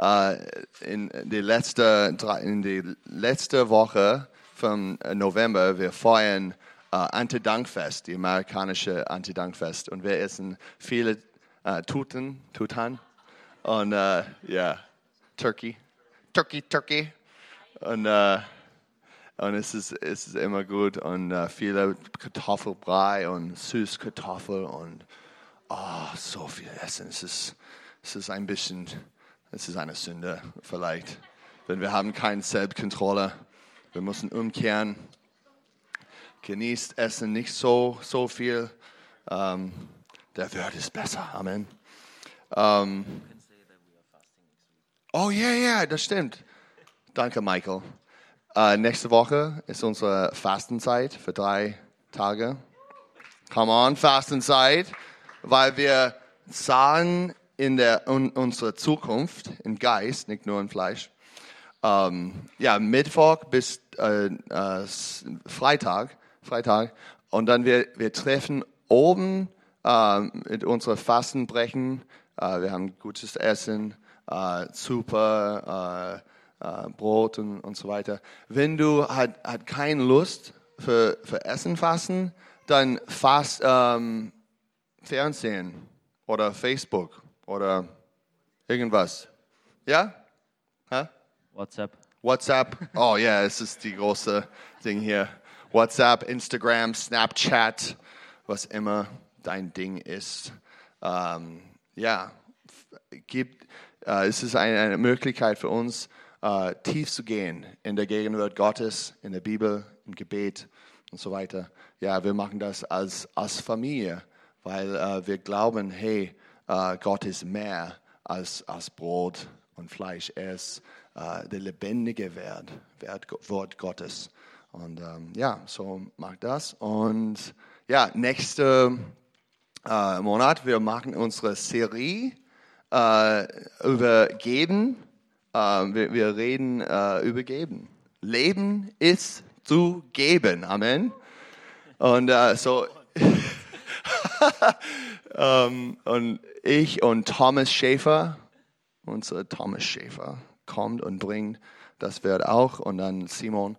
äh, in die letzte, in die letzte Woche vom November, wir feiern äh, Anti-Dankfest, die amerikanische Anti-Dankfest. Und wir essen viele äh, Tuten, Tutan und äh, ja, Turkey, Turkey, Turkey. Und, äh, und es, ist, es ist immer gut und äh, viele Kartoffelbrei und Süßkartoffel und oh, so viel Essen. Es ist, es ist ein bisschen, es ist eine Sünde vielleicht, denn wir haben keine Selbstkontrolle. Wir müssen umkehren. Genießt Essen nicht so, so viel. Ähm, der Wert ist besser. Amen. Ähm, oh ja, ja, das stimmt. Danke, Michael. Äh, nächste Woche ist unsere Fastenzeit für drei Tage. Come on, Fastenzeit, weil wir sahen in der in unserer Zukunft im Geist, nicht nur im Fleisch. Ähm, ja, Mittwoch bis äh, äh, Freitag, Freitag, und dann wir wir treffen oben äh, mit unserer Fastenbrechen. Äh, wir haben gutes Essen, äh, super. Äh, Brot und, und so weiter. Wenn du hat, hat keine Lust für, für Essen fasten, dann fast ähm, Fernsehen oder Facebook oder irgendwas. Ja? Hä? WhatsApp. WhatsApp. Oh ja, es ist die große Ding hier. WhatsApp, Instagram, Snapchat, was immer dein Ding ist. Ähm, ja, gibt, äh, es ist eine, eine Möglichkeit für uns, äh, tief zu gehen in der Gegenwart Gottes, in der Bibel, im Gebet und so weiter. Ja, wir machen das als, als Familie, weil äh, wir glauben, hey, äh, Gott ist mehr als, als Brot und Fleisch. Er ist äh, der lebendige Wert, Wert, Wort Gottes. Und ähm, ja, so macht das. Und ja, nächste äh, Monat, wir machen unsere Serie äh, über Geben. Äh, wir, wir reden äh, über Geben. Leben ist zu geben. Amen. Und äh, so. ähm, und ich und Thomas Schäfer, unser Thomas Schäfer, kommt und bringt das wird auch. Und dann Simon.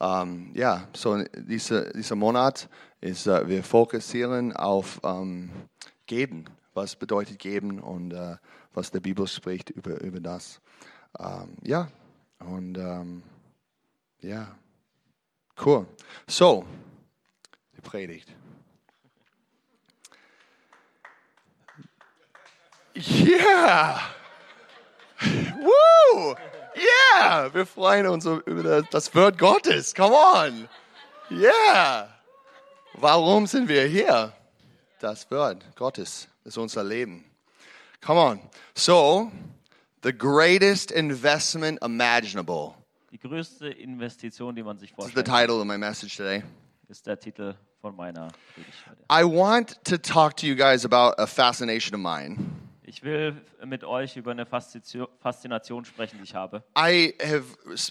Ähm, ja, so diese, dieser Monat ist, äh, wir fokussieren auf ähm, Geben. Was bedeutet Geben und äh, was der Bibel spricht über, über das. Ja, und ja, cool. So, die Predigt. Yeah! Woo! Yeah! Wir freuen uns über das Wort Gottes. Come on! Yeah! Warum sind wir hier? Das Wort Gottes ist unser Leben. Come on. So, the greatest investment imaginable Die größte Investition, die man sich is the vorstellt, title of my message today. ist der Titel von meiner Predigt heute. I want to talk to you guys about a fascination of mine. Ich will äh, mit euch über eine Faszination sprechen, die ich habe. I have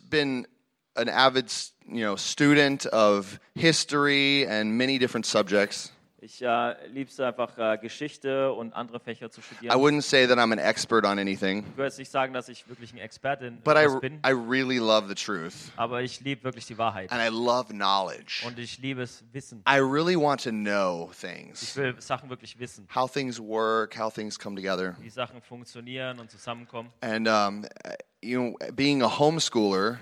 been an avid, you know, student of history and many different subjects. Ich äh, liebe es einfach, äh, Geschichte und andere Fächer zu I studieren. wouldn't say that I'm an expert on anything, Ich würde jetzt nicht sagen, dass ich wirklich ein Experte in but I, etwas bin, I really love the truth aber ich liebe wirklich die Wahrheit. and I love knowledge. Und ich liebe es, Wissen. I really want to know Ich things, will Sachen wirklich wissen, how things work, how things come together. wie Sachen funktionieren und zusammenkommen. And um, you know, being a homeschooler,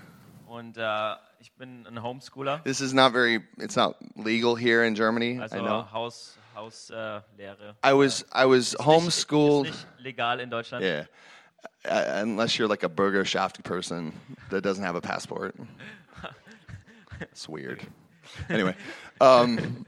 Und äh, ich bin ein Homeschooler, this is not very. It's not legal here in Germany. also I know. Haus, Hauslehre. Äh, Lehre. I was I was nicht- homeschooled. Ist nicht legal in Deutschland. Yeah, uh, unless you're like a Bürgerschaft person that doesn't have a passport. It's weird. Anyway, um,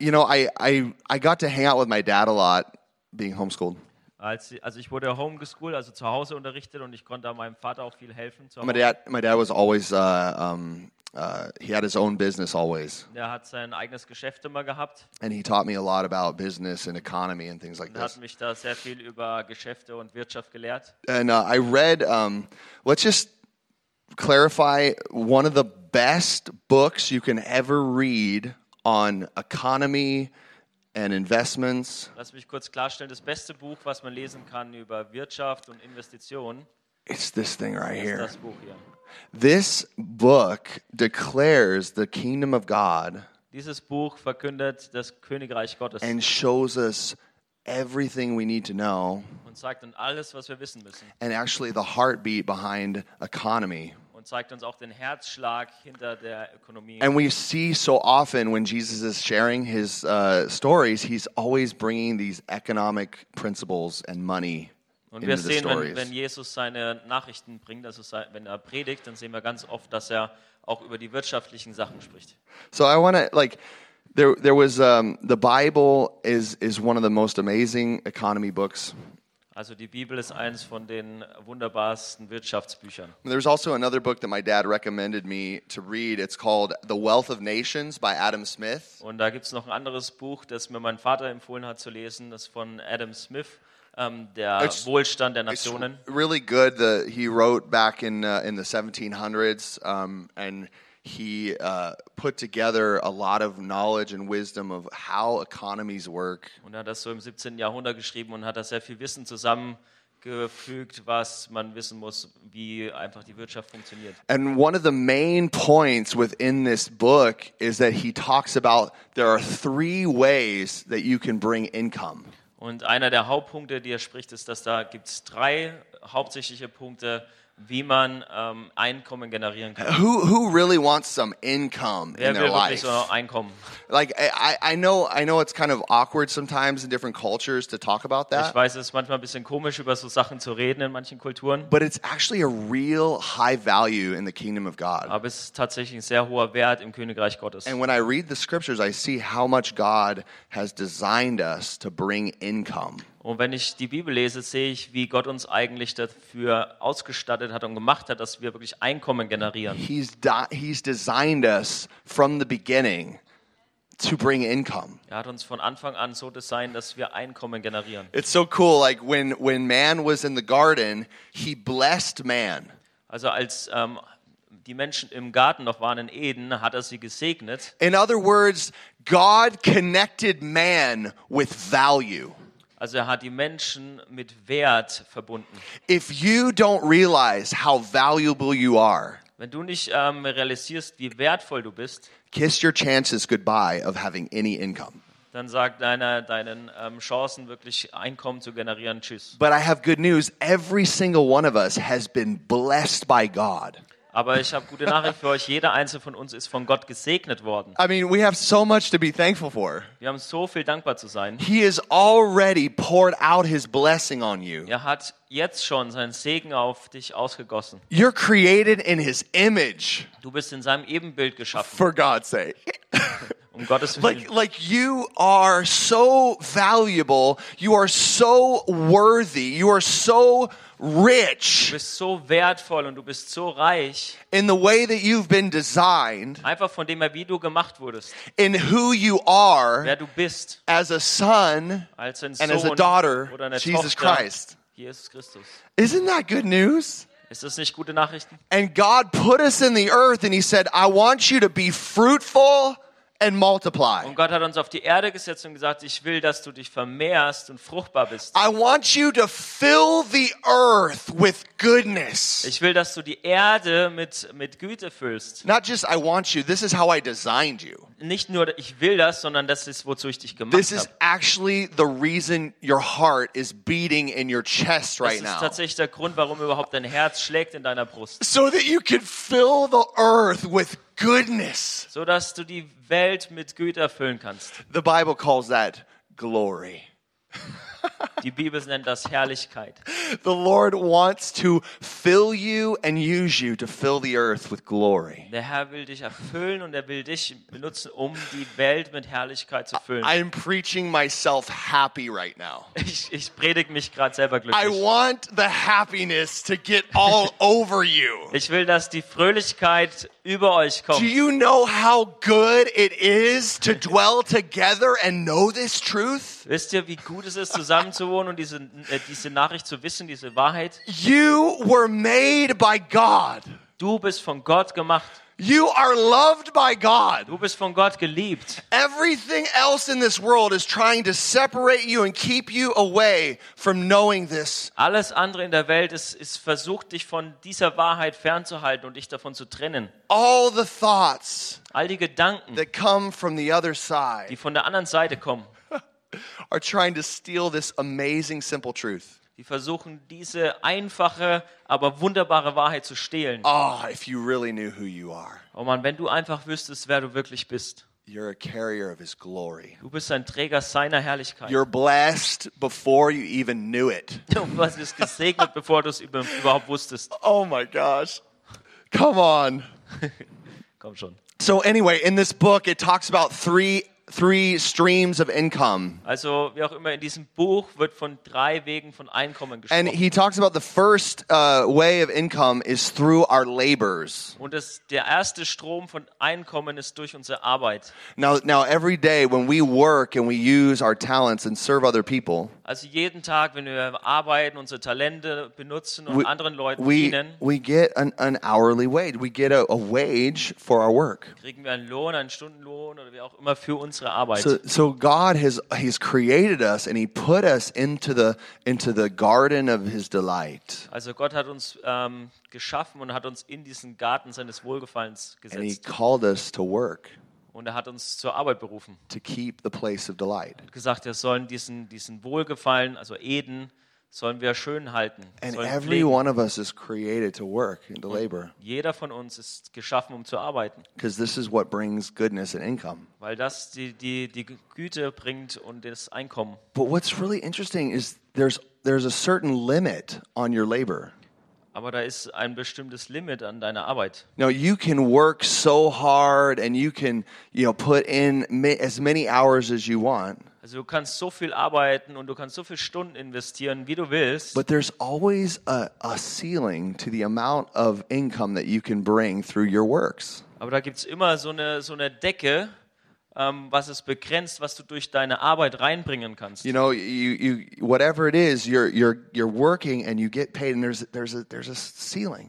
you know, I, I I got to hang out with my dad a lot being homeschooled. Als, also ich wurde homeschooled, also zu Hause unterrichtet und ich konnte meinem Vater auch viel helfen. Zu My Hause. dad my dad was always uh, um, uh, he had his own business always, Der hat sein eigenes Geschäft immer gehabt and he taught me a lot about business and economy and things like und hat this. mich da sehr viel über Geschäfte und Wirtschaft gelehrt. And uh, I read. Um, let's just clarify one of the best books you can ever read on economy and investments. Lass mich kurz klarstellen, das beste Buch, was man lesen kann über Wirtschaft und Investitionen, It's this thing right ist here. das Buch hier. This book declares the kingdom of God Dieses Buch verkündet das Königreich Gottes and shows us everything we need to know und zeigt uns alles, was wir wissen müssen. and actually the heartbeat behind economy. Und zeigt uns auch den Herzschlag hinter der Ökonomie. And we see so often when Jesus is sharing his uh, stories, he's always bringing these economic principles and money Und wir into the sehen, wenn, stories. wenn Jesus seine Nachrichten bringt, also sei- wenn er predigt, dann sehen wir ganz oft, dass er auch über die wirtschaftlichen Sachen spricht. So I want to like there there was um, the Bible is is one of the most amazing economy books. Also die Bibel ist eines von den wunderbarsten Wirtschaftsbüchern. There's also another book that my dad recommended me to read. It's called The Wealth of Nations by Adam Smith. Und da gibt es noch ein anderes Buch, das mir mein Vater empfohlen hat zu lesen, das von Adam Smith, ähm, der It's- Wohlstand der It's Nationen. really good. The he wrote back in uh, in the 1700s, um, and he uh, put together a lot of knowledge and wisdom of how economies work. Und er hat das so im 17. Jahrhundert geschrieben und hat da sehr viel Wissen zusammengefügt, was man wissen muss, wie einfach die Wirtschaft funktioniert. And one of the main points within this book is that he talks about there are three ways that you can bring income. Und einer der Hauptpunkte, die er spricht, ist, dass da gibt es drei hauptsächliche Punkte, wie man ähm, Einkommen generieren kann. Who who really wants some income Wer in will their wirklich life? so Einkommen? Like I, I know I know it's kind of awkward sometimes in different cultures to talk about Ich that. weiß, es ist manchmal ein bisschen komisch, über so Sachen zu reden in manchen Kulturen, But it's actually a real high value in the kingdom of God. aber es ist tatsächlich ein sehr hoher Wert im Königreich Gottes. And when I read the scriptures, I see how much God has designed us to bring income. Und wenn ich die Bibel lese, sehe ich, wie Gott uns eigentlich dafür ausgestattet hat und gemacht hat, dass wir wirklich Einkommen generieren. He's, he's designed us from the beginning to bring income. Er hat uns von Anfang an so designt, dass wir Einkommen generieren. It's so cool. Like when, when man was in the garden, he blessed man. Also als ähm, die Menschen im Garten noch waren in Eden, hat er sie gesegnet. In other words, God connected man with value. Also er hat die Menschen mit Wert verbunden. If you don't realize how valuable you are, Wenn du nicht ähm, realisierst, wie wertvoll du bist, kiss your chances goodbye of having any income. dann sag deiner, deinen ähm, Chancen wirklich Einkommen zu generieren Tschüss. But I have good news. Every single one of us has been blessed by God. Aber ich habe gute Nachricht für euch. Jeder einzelne von uns ist von Gott gesegnet worden. I mean, we have so much to be thankful for. Wir haben so viel dankbar zu sein. He has already poured out his blessing on you. Er hat jetzt schon seinen Segen auf dich ausgegossen. You're created in his image, Du bist in seinem Ebenbild geschaffen. for God's sake. Um Gottes Willen. Like, like you are so valuable. You are so worthy. You are so Du rich bist so wertvoll und du bist so reich. in the way that you've been designed, Einfach von dem her, wie du gemacht wurdest. in who you are Wer du bist. as a son Als ein and as a daughter, oder eine Jesus Tochter Christ. Jesus Christus. Isn't that good news? Ist das nicht gute Nachrichten? And God put us in the earth and He said, I want you to be fruitful and multiply. Und Gott hat uns auf die Erde gesetzt und gesagt, ich will, dass du dich vermehrst und fruchtbar bist. I want you to fill the earth with goodness. Ich will, dass du die Erde mit, mit Güte füllst. Not just I want you, this is how I designed you. Nicht nur, ich will das, sondern das ist, wozu ich dich gemacht This is habe. actually the reason your heart is beating in your chest Das right ist now. tatsächlich der Grund, warum überhaupt dein Herz schlägt in deiner Brust. So that you can fill the earth with goodness. So dass du die Welt mit Güte erfüllen kannst. The Bible calls that glory. Die Bibel nennt das Herrlichkeit. The Lord wants to fill you and use you to fill the earth with glory. Der Herr will dich erfüllen und er will dich benutzen, um die Welt mit Herrlichkeit zu füllen. I'm preaching myself happy right now. Ich, ich predige mich gerade selber I glücklich. want the happiness to get all over you. Ich will, dass die Fröhlichkeit über euch Do kommt. you know how good it is to dwell together and know this truth? Wisst ihr, wie gut es ist, zusammenzuwohnen und diese, äh, diese Nachricht zu wissen, diese Wahrheit? You were made by God Du bist von Gott gemacht You are loved by God. Du bist von Gott geliebt. Everything else in this world is trying to separate you and keep you away from knowing this. Alles andere in der Welt ist, ist versucht, dich von dieser Wahrheit fernzuhalten und dich davon zu trennen. All the thoughts All die Gedanken, that come from the other die side von der anderen Seite kommen, are trying to steal this amazing, simple truth. die versuchen, diese einfache, aber wunderbare Wahrheit zu stehlen. Oh, if you really knew who you are, Oh Mann, wenn du einfach wüsstest, wer du wirklich bist. you're a carrier of His glory. Du bist ein Träger seiner Herrlichkeit. You're blessed before you even knew it. Du warst gesegnet, bevor du es über- überhaupt wusstest. Oh my gosh. Come on. Komm schon. So anyway, in this book it talks about three three streams of income. Also, wie auch immer, in diesem Buch wird von drei Wegen von Einkommen And gesprochen. he talks about the first uh, way of income is through our labors. Und das, der erste Strom von Einkommen ist durch unsere Arbeit. Now, now every day when we work and we use our talents and serve other people, Also jeden Tag, wenn wir arbeiten, unsere Talente benutzen und we, anderen Leuten we, dienen, we get an, an hourly wage. We get a, a wage for our work. kriegen wir einen Lohn, einen Stundenlohn oder wie auch immer für unsere Arbeit. So, so God has He's created us and He put us into the into the garden of His delight, Also Gott hat uns ähm, geschaffen und hat uns in diesen Garten seines Wohlgefallens and He gesetzt. called us to work Und er hat uns zur Arbeit berufen. to keep the place of delight. Hat gesagt, wir sollen diesen, diesen Wohlgefallen, also Eden, sollen wir schön halten. And every pflegen. one of us is created to work and to labor Jeder von uns ist geschaffen, um zu arbeiten, because this is what brings goodness and income. weil das die, die, die Güte bringt und das Einkommen. But what's really interesting is there's there's a certain limit on your labor. Aber da ist ein bestimmtes Limit an deiner Arbeit. Now you can work so hard and you can you know put in as many hours as you want, Also du kannst so viel arbeiten und du kannst so viele Stunden investieren, wie du willst. but there's always a, a ceiling to the amount of income that you can bring through your works. Aber da gibt es immer so eine, so eine Decke, ähm, was es begrenzt, was du durch deine Arbeit reinbringen kannst. You know, you, you whatever it is, you're you're you're working and you get paid, and there's there's a there's a ceiling.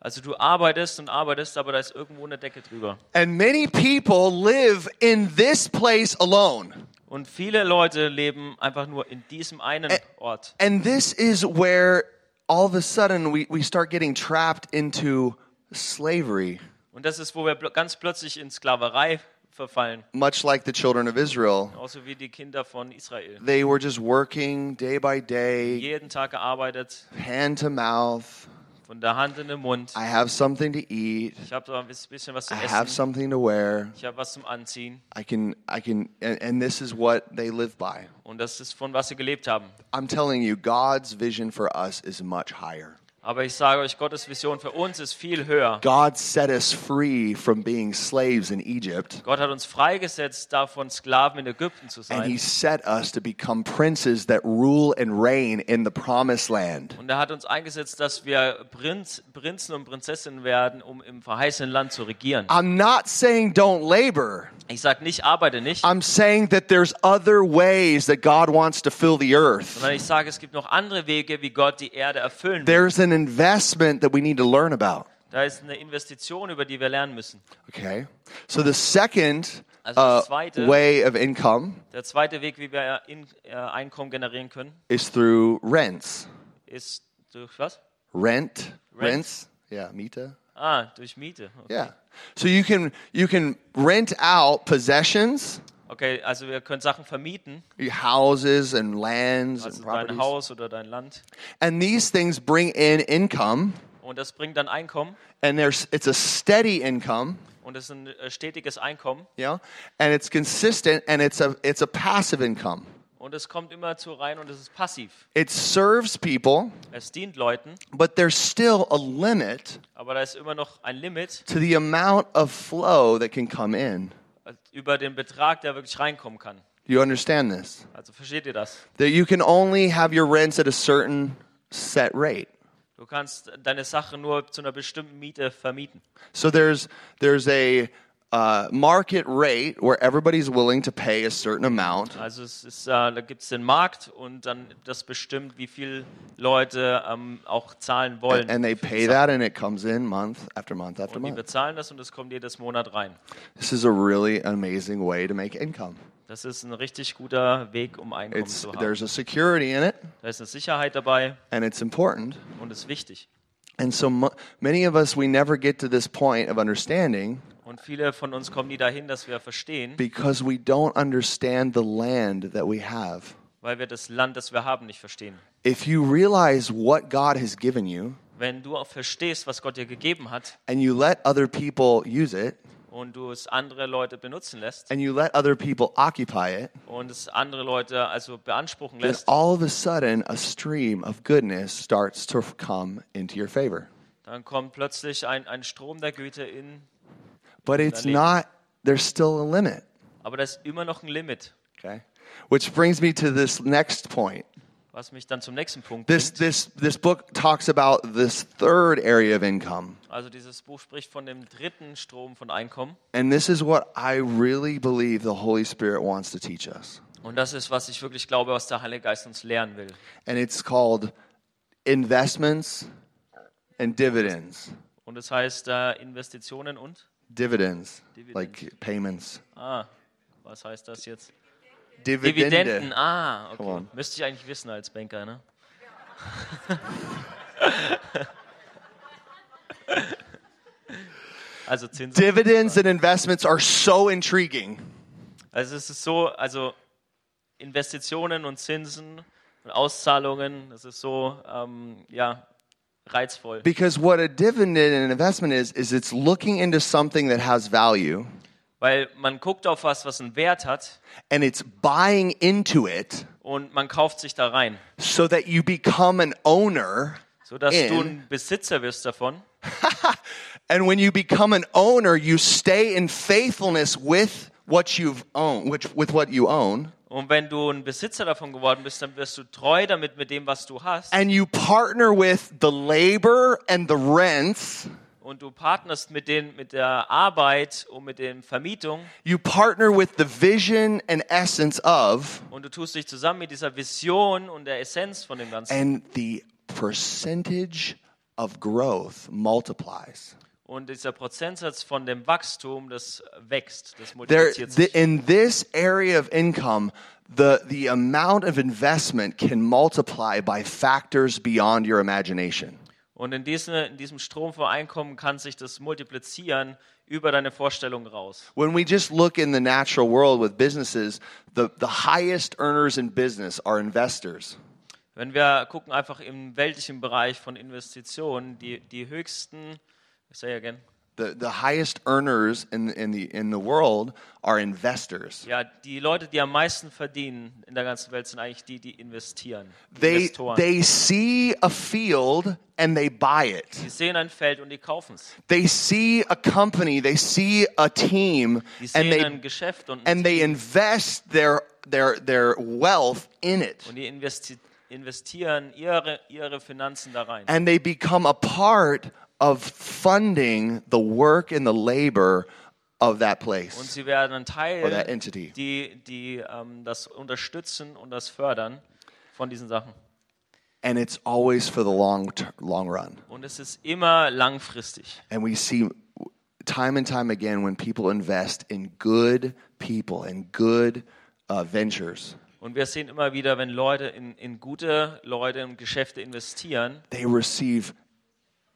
Also du arbeitest und arbeitest, aber da ist irgendwo eine Decke drüber. And many people live in this place alone. Und viele Leute leben einfach nur in diesem einen Ort. And this is where all of a sudden we, we start getting trapped into slavery, Und das ist, wo wir ganz plötzlich in Sklaverei verfallen, much like the children of Israel. genauso wie die Kinder von Israel. They were just working day by day, Jeden Tag gearbeitet, hand to mouth. Von der Hand in den Mund. I have something to eat. Ich habe da ein bisschen was zu I have something to wear. Ich habe was zum Anziehen. I can, I can, and, and this is what they live by. Und das ist von was sie gelebt haben. I'm telling you, God's vision for us is much higher. Aber ich sage euch, Gottes Vision für uns ist viel höher. God set us free from being slaves in Egypt, Gott hat uns freigesetzt, davon Sklaven in Ägypten zu and He sein. set us to become princes that rule and reign in the promised land. Und er hat uns eingesetzt, dass wir Prinz, Prinzen und Prinzessinnen werden, um im verheißenen Land zu regieren. I'm not saying don't labor. Ich sage nicht, arbeite nicht, I'm saying that there's other ways that God wants to fill the earth. sondern ich sage, es gibt noch andere Wege, wie Gott die Erde erfüllen will. There's an investment that we need to learn about. Da ist eine Investition, über die wir lernen müssen. Okay? So the second Also uh, way of income Der zweite Weg, wie wir in, äh, Einkommen generieren können, is through rents. ist durch was? Rent, Rent. rents, yeah, Miete. Ah, durch Miete. Okay. Yeah. So you can you can rent out possessions, okay, also wir können Sachen vermieten, houses and lands also and dein. Haus oder dein Land. And these things bring in income Und das bringt dann Einkommen. and there's it's a steady income, Und das ist ein äh, stetiges Einkommen. know, and it's consistent and it's a it's a passive income. Und es kommt immer zu rein und es ist passiv. It serves people, Es dient Leuten, but there's still a limit aber da ist immer noch ein Limit to the amount of flow that can come in. Äh, über den Betrag, der wirklich reinkommen kann. Do you understand this? Also versteht ihr das? That you can only have your rents at a certain set rate. Du kannst deine Sache nur zu einer bestimmten Miete vermieten. So there's there's a uh, market rate where everybody's willing to pay a certain amount. Also es ist, äh, da gibt es den Markt und dann das bestimmt, wie viel Leute ähm, auch zahlen wollen. And they pay that, and it comes in month after month after und die month. bezahlen das und es kommt jedes Monat rein. This is a really amazing way to make income. Das ist ein richtig guter Weg, um Einkommen It's, zu haben. there's a security in it, Da ist eine Sicherheit dabei and it's important. und ist wichtig. And so many of us, we never get to this point of understanding Und viele von uns kommen nie dahin, dass wir verstehen, because we don't understand the land that we have. weil wir das Land, das wir haben, nicht verstehen. If you realize what God has given you Wenn du auch verstehst, was Gott dir gegeben hat and you let other people use it und du es andere Leute benutzen lässt and you let other people occupy it, und es andere Leute also beanspruchen then lässt, all of a sudden a stream of goodness starts to come into your favor. dann kommt plötzlich ein, ein Strom der Güte in. But it's Leben. not, there's still a limit. Aber da ist immer noch ein Limit, Okay? Which brings me to this next point. was mich dann zum nächsten Punkt This, bringt. this, this book talks about this third area of income. Also dieses Buch spricht von dem dritten Strom von Einkommen. And this is what I really believe the Holy Spirit wants to teach us. Und das ist, was ich wirklich glaube, was der Heilige Geist uns lehren will. And it's called investments and dividends. Und es heißt äh, Investitionen und? Dividends, Dividends. like payments. Ah, was heißt das jetzt? Dividende. Dividenden. Ah, okay. Müsste ich eigentlich wissen als Banker, ne? also Zinsen. Dividends and investments are so intriguing Also es ist so, also Investitionen und Zinsen und Auszahlungen, das ist so, ähm, ja, reizvoll. because what a dividend and an investment is, is it's looking into something that has value Weil man guckt auf was, was einen Wert hat and it's buying into it und man kauft sich da rein, so that you become an owner. sodass In. du ein Besitzer wirst davon. And when you become an owner, you stay in faithfulness with what you've owned, which, with what you own, Und wenn du ein Besitzer davon geworden bist, dann wirst du treu damit mit dem, was du hast. and you partner with the labor and the rents. Und du partnerst mit, den, mit der Arbeit und mit der Vermietung. You partner with the vision and essence of, Und du tust dich zusammen mit dieser Vision und der Essenz von dem Ganzen. and the percentage of growth multiplies. Und dieser Prozentsatz von dem Wachstum, das wächst, das There, multipliziert the, sich. in this area of income, the, the amount of investment can multiply by factors beyond your imagination. Und in, diesem, in diesem Strom von Einkommen kann sich das multiplizieren über deine Vorstellung raus. When we just look in the natural world with businesses, the, the highest earners in business are investors. Wenn wir gucken einfach im weltlichen Bereich von Investitionen, die, die höchsten, say again, The, the highest earners in, in, the, in the world are investors. ja, die Leute, die am meisten verdienen in der ganzen Welt, sind eigentlich die, die investieren. Die They, Investoren. they see a field and they buy it. die sehen ein Feld und die kaufen es. They see a company, they see a team, Die and sehen they, ein Geschäft und, and they invest their, their, their wealth in it. und die investi investieren ihre, ihre Finanzen da rein. And they become a part of funding the work and the labor of that Und place sie werden ein or that Teil, entity. die, die ähm, das unterstützen und das fördern von diesen Sachen. And it's always for the long, long run. Und es ist immer langfristig. And we see time and time again when people invest in good people and good uh, ventures, Und wir sehen immer wieder, wenn Leute in, in gute Leute in Geschäfte investieren, they receive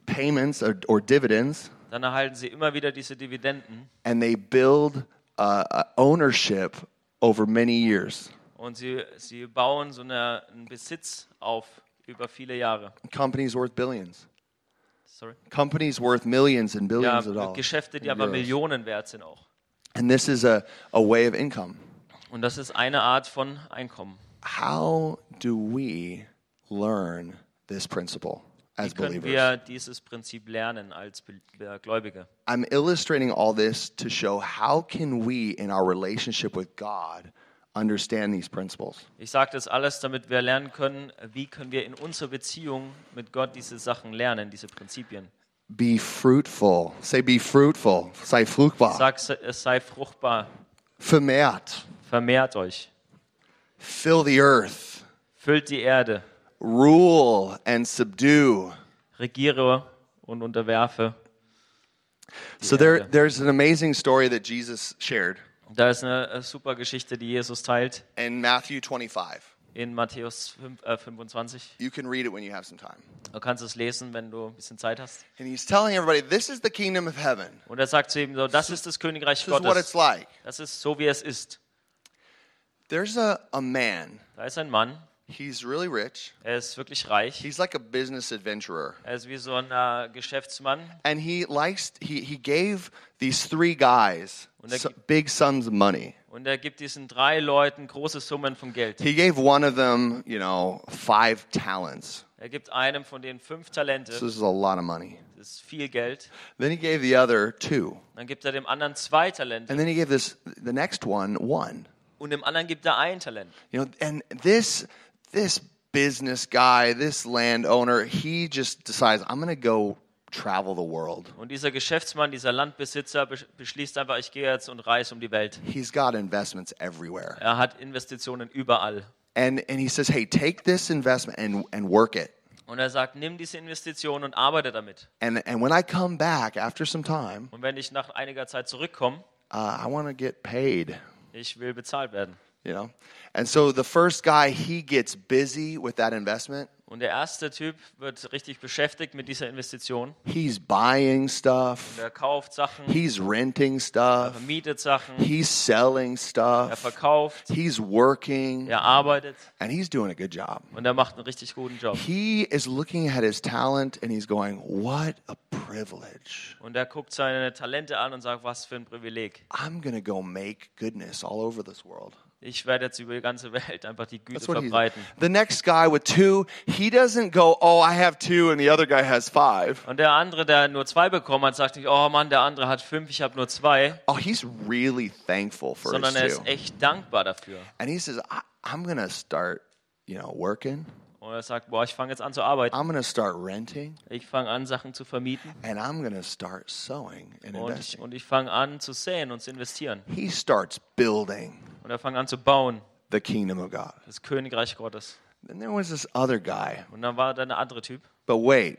payments or, or dividends dann erhalten sie immer wieder diese Dividenden and they build uh, uh, ownership over many years. und sie, sie bauen so eine, einen Besitz auf über viele Jahre. Companies worth billions. Sorry. Companies worth millions and Ja, billions of dollars. Geschäfte, die aber euros. Millionen wert sind auch. And this is a, a way of income. Und das ist eine Art von Einkommen. How do we learn this principle Wie können wir dieses Prinzip lernen als äh, Gläubige? I'm illustrating all this to show how can we in our relationship with God understand these principles. Ich sage das alles, damit wir lernen können, wie können wir in unserer Beziehung mit Gott diese Sachen lernen, diese Prinzipien. be fruitful. Say, be fruitful. Sei fruchtbar. Sag, es sei fruchtbar. Vermehrt. Vermehrt euch. Fill the earth. Füllt die Erde. Rule and subdue. Regiere und unterwerfe. So there, there's an amazing story that Jesus shared Da ist eine äh, super Geschichte, die Jesus teilt in Matthew 25. in Matthäus 5, äh, 25. You can read it when you have some time. Du kannst es lesen, wenn du ein bisschen Zeit hast. And he's telling everybody, this is the kingdom of heaven. Und er sagt zu ihm so, das ist das Königreich This is what it's Gottes. like. Das ist so, wie es ist. There's a, a man. Da ist ein Mann, He's really rich. er ist wirklich reich. He's like a business adventurer. Er ist wie so ein äh, Geschäftsmann. And he likes, he, he gave these three guys er so- big sums of money. Und er gibt diesen drei Leuten große Summen von Geld. He gave one of them, you know, five talents. Er gibt einem von denen fünf Talente. So this is a lot of money. Das ist viel Geld. Then he gave the other two. Dann gibt er dem anderen zwei Talente. And then he gave this the next one one. Und dem anderen gibt er ein Talent. You know, and this this business guy, this landowner, he just decides I'm going to go travel the world. Und dieser Geschäftsmann, dieser Landbesitzer besch- beschließt einfach, ich gehe jetzt und reise um die Welt. He's got investments everywhere. Er hat Investitionen überall. And and he says, "Hey, take this investment and and work it. Und er sagt, nimm diese Investition und arbeite damit. And and when I come back after some time, Und wenn ich nach einiger Zeit zurückkomme, uh, I want to get paid." ich will bezahlt werden. You know? And so the first guy, he gets busy with that investment. Und der erste Typ wird richtig beschäftigt mit dieser Investition. He's buying stuff. Er kauft Sachen, He's renting stuff. vermietet Sachen, He's selling er stuff. verkauft, He's working. er arbeitet And he's doing a good job. und er macht einen richtig guten Job. He is looking at his talent and he's going, What a privilege. Und er guckt seine Talente an und sagt, was für ein Privileg. I'm going to go make goodness all over this world. Ich werde jetzt über die ganze Welt einfach die Güte That's what he's. verbreiten. The next guy with two, he doesn't go, Oh, I have two, and the other guy has five. Und der andere, der nur zwei bekommen hat, sagt nicht, oh Mann, der andere hat fünf, ich habe nur zwei, Oh, he's really thankful for sondern er his ist two. echt dankbar dafür. And he says, I, I'm to start, you know, working. Und er sagt, boah, ich fange jetzt an zu arbeiten. I'm to start renting. Ich fange an, Sachen zu vermieten And I'm to start sowing and und ich, investing. und ich fange an zu säen und zu investieren. He starts building Und er fängt an zu bauen, the kingdom of God. das Königreich Gottes. Then there was this other guy. Und dann war da der andere Typ. But wait,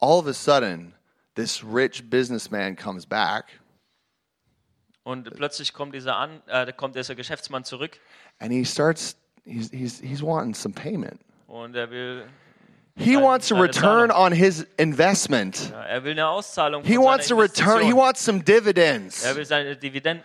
all of a sudden, this rich businessman comes back Und plötzlich kommt dieser, an, äh, kommt dieser Geschäftsmann zurück and he starts, he's, he's, he's wanting some payment. und er will, He wants a return on his investment. er will eine Auszahlung He wants a return, he wants some dividends. Er will seine Dividenden.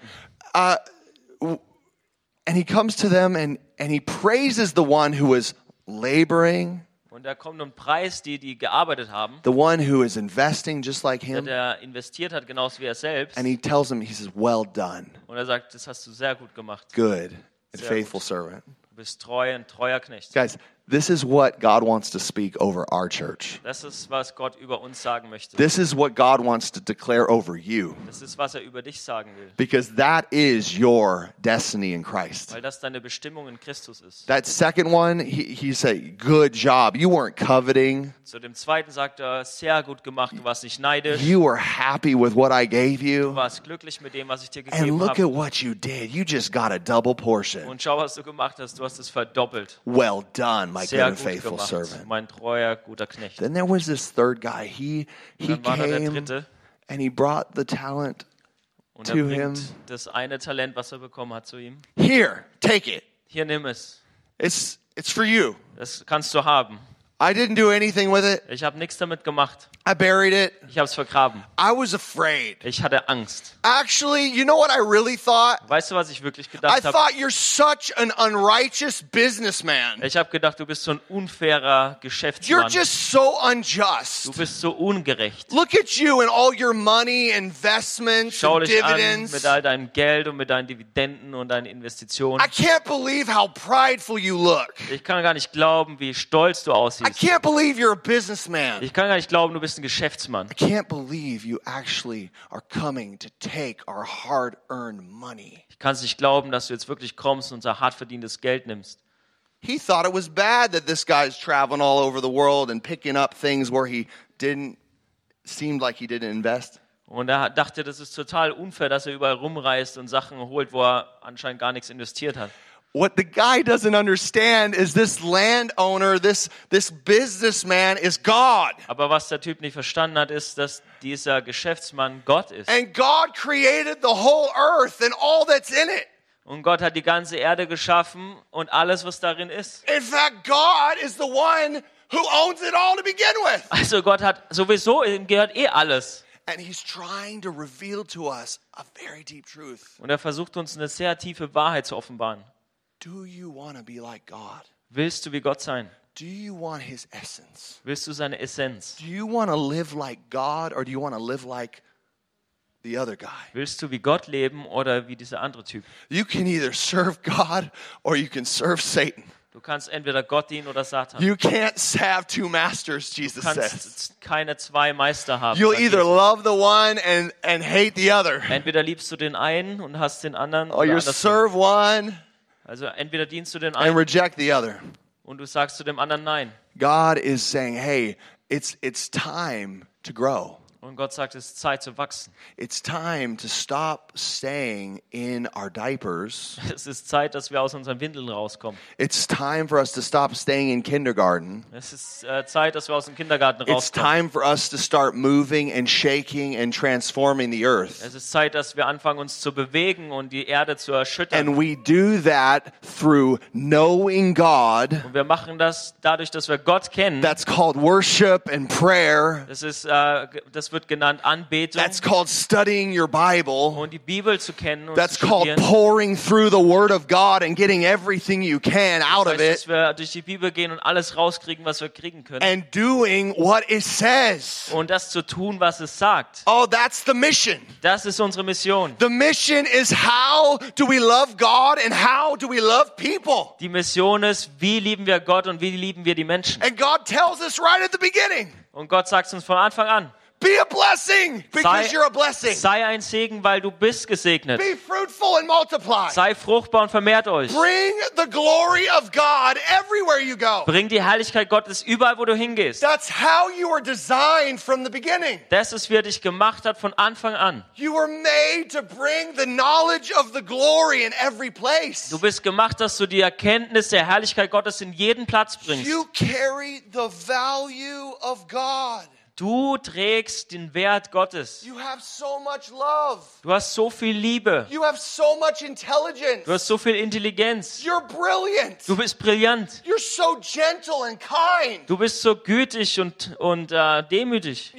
And he comes to them and, and he praises the one who is laboring, Und er kommt und preist die, die gearbeitet haben, the one who is investing just like der, him. der investiert hat, genauso wie er selbst. And he tells him, he says, Well done, Und er sagt, das hast du sehr gut gemacht. good and Sehr faithful gut. servant. Du bist treu, ein treuer Knecht. Guys, this is what God wants to speak over our church. Das ist, was Gott über uns sagen möchte. This is what God wants to declare over you Das ist, was er über dich sagen will. because that is your destiny in Christ. Weil das deine Bestimmung in Christus ist. That second one, he, he said, Good job. You weren't coveting. Zu dem zweiten sagt er, sehr gut gemacht, du warst nicht neidisch, You were happy with what I gave du you. warst glücklich mit dem, was ich dir And gegeben look at what you did. You just got a double portion. Und schau, was du gemacht hast, du hast es verdoppelt. Well done, my good and faithful gemacht, servant. mein treuer, guter Knecht. Then there was this third guy. He he came and he brought the talent. und er to him. das eine Talent, was er bekommen hat, zu ihm. Here, take it. Hier, nimm es. It's it's for you. Das kannst du haben. I didn't do anything with it. Ich habe nichts damit gemacht. I buried it. Ich habe es vergraben. I was afraid. Ich hatte Angst. Actually, you know what I really thought? Weißt du, was ich wirklich I gedacht habe? thought you're such an unrighteous businessman. Ich habe gedacht, du bist so ein unfairer You're Geschäftsmann. just so Du unjust. bist so ungerecht. Look at you and all your money, investments, Schau and dich an dividends. mit all deinem Geld und mit deinen Dividenden und deinen Investitionen. I can't believe how prideful you look. Ich kann gar nicht glauben, wie stolz du I can't believe you're a businessman. Ich kann gar nicht glauben, du bist ein Geschäftsmann. I can't believe you actually are coming to take our hard earned money. Ich kann es nicht glauben, dass du jetzt wirklich kommst und unser hart verdientes Geld nimmst. He thought it was bad that this guy's traveling all over the world and picking up things where he didn't seemed like he didn't invest. Und er dachte, das ist total unfair, dass er überall rumreist und Sachen holt, wo er anscheinend gar nichts investiert hat. What the guy doesn't understand is this landowner, this, this businessman is God. Aber was der Typ nicht verstanden hat, ist, dass dieser Geschäftsmann Gott ist. And God created the whole earth and all that's in it. Und Gott hat die ganze Erde geschaffen und alles, was darin ist. In fact, God is the one who owns it all to begin with. Also Gott hat sowieso, ihm gehört eh alles. And he's trying to reveal to us a very deep truth. Und er versucht uns eine sehr tiefe Wahrheit zu offenbaren. Do you want to be like God? Willst du wie Gott sein? Do you want his essence? Willst du seine Essenz? Do you want to live like God or do you want to live like the other guy? Willst du wie Gott leben oder wie dieser andere Typ? You can either serve God or you can serve Satan. Du kannst entweder Gott dienen oder Satan. You can't have two masters, Du Jesus says. kannst keine zwei Meister haben. You'll either Jesus. love the one and, and hate the other, Entweder liebst du den einen und hast den anderen. or Oder you serve one Also entweder dienst du den and einen reject the other. und du sagst zu dem anderen Nein. God is saying, hey, it's, it's time to grow. Und Gott sagt, es ist Zeit zu wachsen. It's time to stop staying in our diapers. Es ist Zeit, dass wir aus unseren Windeln rauskommen. It's time for us to stop staying in kindergarten. Es ist äh, Zeit, dass wir aus dem Kindergarten It's rauskommen. time for us to start moving and shaking and transforming the earth. Es ist Zeit, dass wir anfangen, uns zu bewegen und die Erde zu erschüttern. And we do that through knowing God. Und wir machen das dadurch, dass wir Gott kennen. That's called worship and prayer. Das, ist, äh, das wird genannt Anbetung. That's called studying your Bible. Und die Bibel zu kennen und That's zu called pouring through the Word of God and getting everything you can out Das of heißt, it dass wir durch die Bibel gehen und alles rauskriegen, was wir kriegen können. and doing what it says. Und das zu tun, was es sagt. Oh, that's the mission. Das ist unsere Mission. The mission is how do we love God and how do we love people? Die Mission ist, wie lieben wir Gott und wie lieben wir die Menschen. And God tells us right at the beginning Und Gott sagt uns von Anfang an, be a blessing because sei, you're a blessing. sei ein Segen, weil du bist gesegnet. Be fruitful and multiply. Sei fruchtbar und vermehrt euch. Bring the glory of God everywhere you go. Bring die Herrlichkeit Gottes überall, wo du hingehst. That's how you were designed from the beginning. Das ist, wie er dich gemacht hat von Anfang an. You were made to bring the knowledge of the glory in every place. Du bist gemacht, dass du die Erkenntnis der Herrlichkeit Gottes in jeden Platz bringst. You carry the value of God. Du trägst den Wert Gottes. Du hast so viel Liebe. Du hast so viel Intelligenz. Du bist brillant. Du bist so gütig und, und äh, demütig.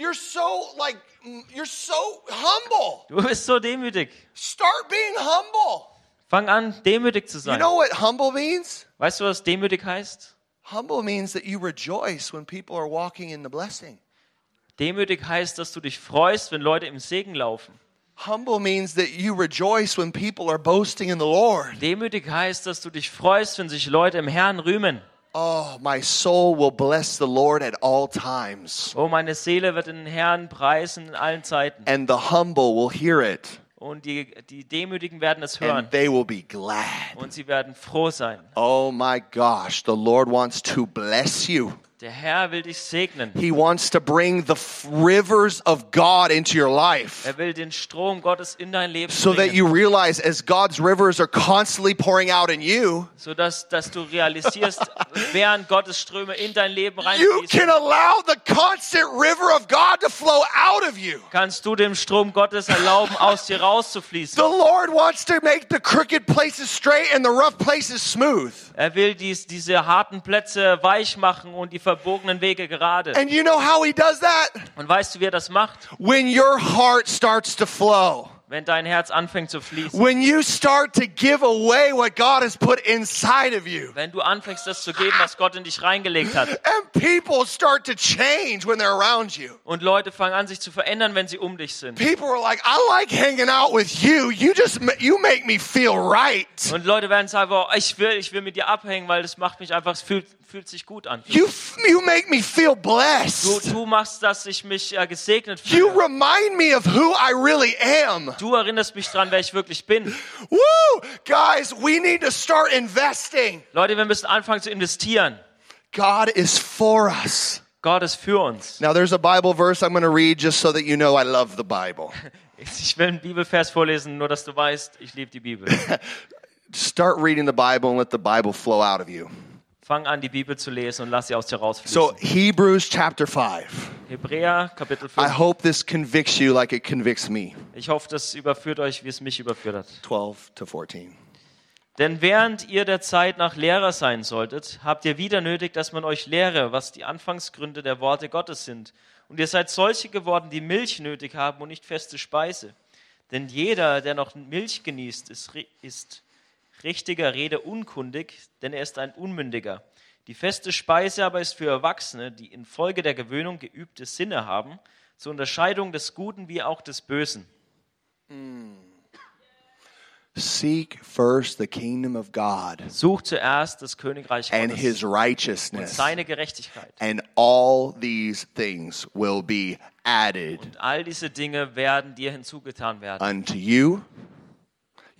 Du bist so demütig. Start being humble. Fang an, demütig zu You sein. know what humble means? Weißt du, was demütig heißt? Humble means that you rejoice when people are walking in the blessing. Demütig heißt, dass du dich freust, wenn Leute im Segen laufen. Humble means that you rejoice when people are boasting in the Lord. Demütig heißt, dass du dich freust, wenn sich Leute im Herrn rühmen. Oh, my soul will bless the Lord at all times, Oh, meine Seele wird den Herrn preisen in allen Zeiten. and the humble will hear it, Und die, die Demütigen werden es hören. and they will be glad. Und sie werden froh sein. Oh my gosh, the Lord wants to bless you. Der Herr will dich segnen. He wants to bring the rivers of God into your life Er will den Strom Gottes in dein Leben so that you realize as God's rivers are constantly pouring out in you, sodass dass du realisierst, während Gottes Ströme in dein Leben you reinfließen, can allow the constant river of God to flow out of you. kannst du dem Strom Gottes erlauben, aus dir rauszufließen. The Lord wants to make the crooked places straight and the rough places smooth. Er will dies, diese harten Plätze weich machen und die verbogenen Wege gerade. And you know how He does that? Und weißt du, wie er das macht? When your heart starts to flow. Wenn dein Herz anfängt zu fließen. When you start to give away what God has put inside of you. Wenn du anfängst, das zu geben, was Gott in dich reingelegt hat. And people start to change when they're around you. Und Leute fangen an, sich zu verändern, wenn sie um dich sind. People are like, I like hanging out with you. You just, you make me feel right. Und Leute werden sagen, ich will, ich will mit dir abhängen, weil das macht mich einfach, es fühlt, fühlt sich gut an. You, you make me feel Du, blessed. du machst, dass ich mich äh, gesegnet You fühle. remind me of who I really am. Du erinnerst mich dran, wer ich wirklich bin. Woo! Guys, we need to start investing. Leute, wir müssen anfangen zu investieren. God is for us. Gott ist für uns. Now, there's a Bible verse I'm going to read just so that you know I love the Bible. Ich will einen Bibelvers vorlesen, nur dass du weißt, ich liebe die Bibel. Start reading the Bible and let the Bible flow out of you. Fang an, die Bibel zu lesen und lass sie aus dir rausfließen. So, Hebrews chapter 5. Hebräer, Kapitel I 5. hope this convicts you like it convicts me. Ich hoffe, das überführt euch, wie es mich überführt hat. 12 to 14. Denn während ihr der Zeit nach Lehrer sein solltet, habt ihr wieder nötig, dass man euch lehre, was die Anfangsgründe der Worte Gottes sind. Und ihr seid solche geworden, die Milch nötig haben und nicht feste Speise. Denn jeder, der noch Milch genießt, ist, ist richtiger Rede unkundig, denn er ist ein Unmündiger. Die feste Speise aber ist für Erwachsene, die infolge der Gewöhnung geübte Sinne haben, zur Unterscheidung des Guten wie auch des Bösen. Seek first the kingdom of God Sucht zuerst das Königreich and Gottes his und righteousness, seine Gerechtigkeit. and all these things will be added Und all diese Dinge werden dir hinzugetan werden. unto you,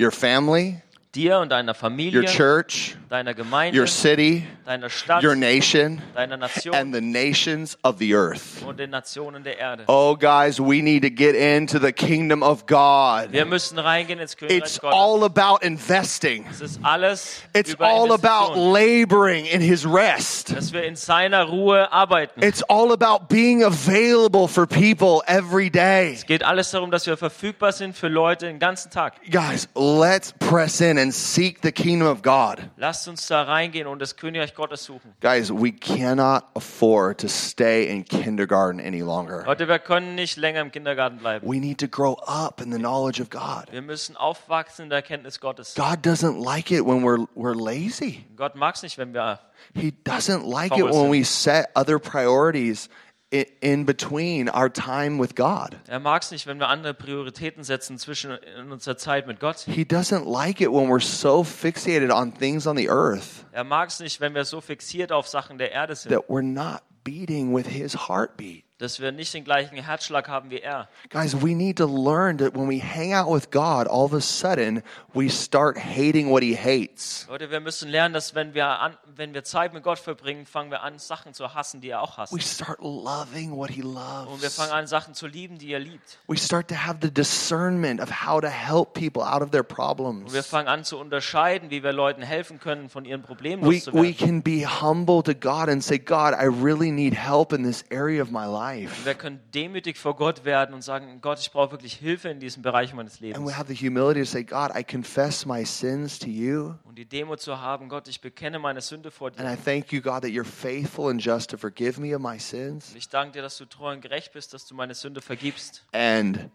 your family, Dir und deiner your Familie, church, deiner Gemeinde, your city, deiner Stadt, your nation, deiner Nation and the nations of the earth. und den Nationen der Erde. Oh, guys, we need to get into the kingdom of God. Wir müssen reingehen ins It's Königreich all about investing. Es ist alles It's über all about laboring in his rest. dass wir in seiner Ruhe arbeiten. It's all about being available for people every day. Es geht alles darum, dass wir verfügbar sind für Leute den ganzen Tag. Guys, let's press in and seek the kingdom of God. Lasst uns da reingehen und das Königreich Gottes suchen. Guys, we cannot afford to stay in kindergarten any longer. Leute, wir können nicht länger im Kindergarten bleiben. We need to grow up in the knowledge of God. Wir müssen aufwachsen in der Erkenntnis Gottes. God doesn't like it when we're, we're lazy. Gott mag es nicht, wenn wir He doesn't like it when we set other priorities in, between our time with God. Er mag es nicht, wenn wir andere Prioritäten setzen zwischen in unserer Zeit mit Gott. He doesn't like it when we're so fixated on things on the earth Er mag es nicht, wenn wir so fixiert auf Sachen der Erde sind, that we're not beating with his heartbeat. Dass wir nicht den gleichen Herzschlag haben wie er. Guys, we need to learn that when we hang out with God, all of a sudden we start hating what he hates. Leute, wir müssen lernen, dass wenn wir, an, wenn wir Zeit mit Gott verbringen, fangen wir an, Sachen zu hassen, die er auch hasst. We start loving what he Und wir loves. fangen an, Sachen zu lieben, die er liebt. We start to have the discernment of how to help people out of their Und wir problems. fangen an zu unterscheiden, wie wir Leuten helfen können, von ihren Problemen We, we loszuwerden. can be humble to God and say, God, I really need help in this area of my life. Wir können demütig vor Gott werden und sagen, Gott, ich brauche wirklich Hilfe in diesem Bereich meines And we Lebens. have the humility to say, God, I confess my sins to you. Und die Demo zu haben, Gott, ich bekenne meine Sünde vor And I dir. thank you, God, that you're faithful and just to forgive me of my sins Und ich danke dir, dass du treu und gerecht bist, dass du meine Sünde vergibst. and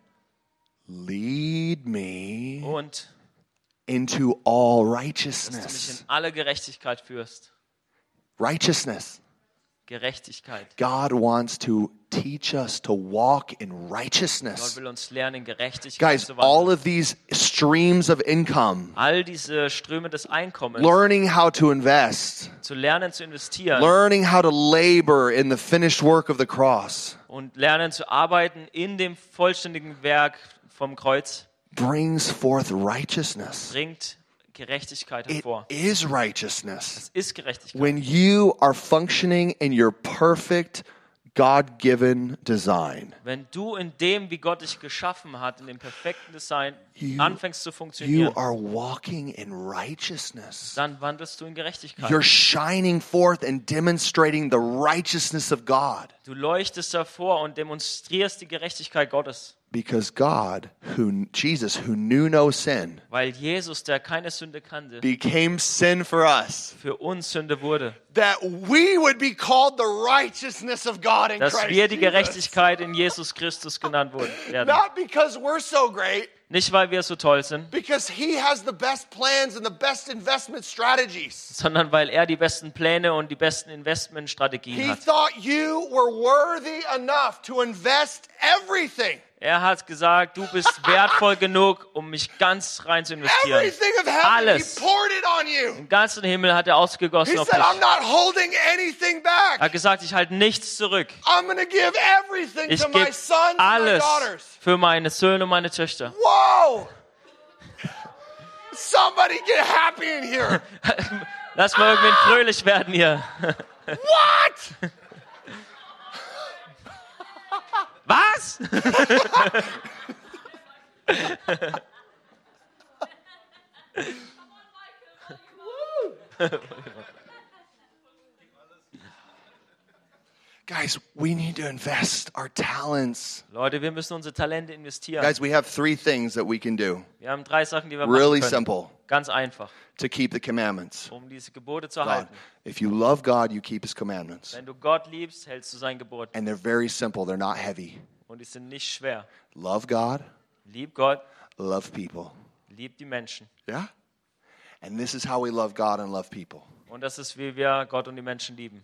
lead me Und into all dass du mich righteousness. in alle Gerechtigkeit führst. Righteousness. Gerechtigkeit. God wants to teach us to walk in Gott righteousness. will uns lernen, Guys, all of these streams of income, All diese Ströme des Einkommens learning how to invest, zu lernen, zu investieren learning how to labor in the finished work of the cross und lernen zu arbeiten in dem vollständigen Werk vom Kreuz, brings forth righteousness. bringt Gerechtigkeit It hervor. is righteousness. Es ist Gerechtigkeit. When you are functioning in your perfect God given design, Wenn du in dem, wie Gott dich geschaffen hat, in dem perfekten Design You- anfängst zu you funktionieren, are walking in righteousness. dann wandelst du in Gerechtigkeit. You're shining forth and demonstrating the righteousness of God Du leuchtest davor und demonstrierst die Gerechtigkeit Gottes, because God, who Jesus, who knew no sin, weil Jesus, der keine Sünde kannte, became sin for us, für uns Sünde wurde, that we would be called the righteousness of God in dass Christ wir die Jesus. Gerechtigkeit in Jesus Christus genannt wurden, werden. Not because we're so great, Nicht, weil wir so toll sind, because He has the best plans and the best investment strategies. sondern weil er die besten Pläne und die besten Investmentstrategien He hat. thought you were worthy enough to invest everything, Er hat gesagt, du bist wertvoll genug, um mich ganz rein zu investieren. Alles. Den ganzen Himmel hat er ausgegossen auf dich. Er hat gesagt, ich halte nichts zurück. Ich gebe alles für meine Söhne und meine Töchter. Whoa! Somebody get happy in here. Lass mal irgendwen fröhlich werden hier. What? Witz. Guys, we need to invest our talents. Leute, wir müssen unsere Talente investieren. Guys, we have three things that we can do. Wir haben drei Sachen, die wir Really machen können. simple Ganz einfach, to keep the commandments. um diese Gebote zu God, halten. if you love God, you keep his commandments. Wenn du Gott liebst, hältst du sein Gebot. And they're very simple, they're not heavy. Und die sind nicht schwer. Love God, Lieb Gott, love people. lieb die Menschen. Yeah? And this is how we love God and love people. Und das ist, wie wir Gott und die Menschen lieben.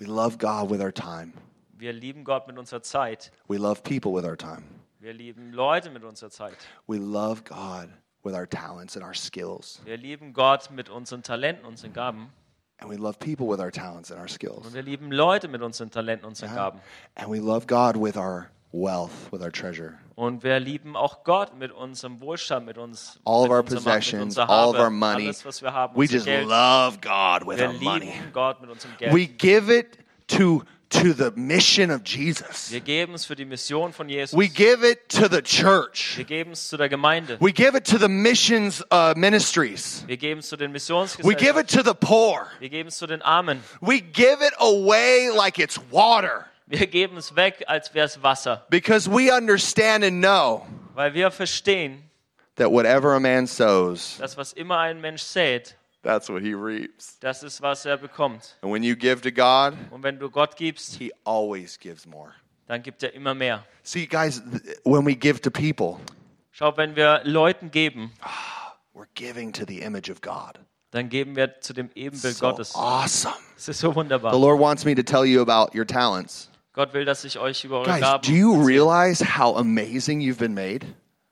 We love God with our time. Wir lieben Gott mit unserer Zeit. We love people with our time. Wir lieben Leute mit unserer Zeit. We love God with our talents and our skills. Wir lieben Gott mit unseren Talenten, unseren Gaben. And we love people with our talents and our skills. Und wir lieben Leute mit unseren Talenten, unseren Gaben. And we love God with our wealth, with our treasure. Und wir lieben auch Gott mit unserem Wohlstand, mit uns, All of mit our unserer mit possessions, unserer all of our money. alles, was wir haben, We just Geld. love God with Wir our money. Gott mit unserem Geld. We give it to to the mission of Jesus. wir geben es für die Mission von Jesus. We give it to the church. wir geben es zu der Gemeinde. We give it to the missions uh, ministries. wir geben es zu den We give it to the poor. Wir geben es zu den Armen. We give it away like it's water Wir geben es weg, als wäre es Wasser. because we understand and know Weil wir verstehen, that whatever a man sows, dass was immer ein Mensch sät, that's what he reaps. das ist, was er bekommt. And when you give to God, Und wenn du Gott gibst, he always gives more. dann gibt er immer mehr. See, guys, th- when we give to people, Schau, wenn wir Leuten geben, we're giving to the image of God. dann geben wir zu dem Ebenbild So Gottes. awesome. Das ist so wunderbar. The Lord wants me to tell you about your talents. Gott will, dass ich euch über eure Guys, Gaben do you erzähle. realize how amazing you've been made?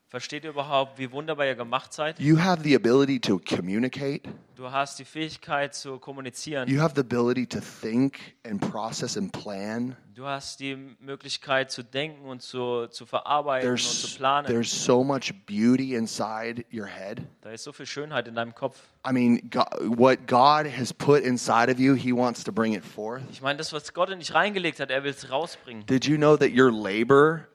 Versteht ihr überhaupt, wie wunderbar ihr gemacht seid? You have the ability to communicate. Du hast die Fähigkeit zu kommunizieren. You have the ability to think and process and plan. Du hast die Möglichkeit zu denken und zu, zu verarbeiten und There's, zu planen. there's so much beauty inside your head. Da ist so viel Schönheit in deinem Kopf. I mean, God, what God has put inside of you, He wants to bring it forth. Ich meine, das, was Gott in dich reingelegt hat, er will es rausbringen. Did you know that your labor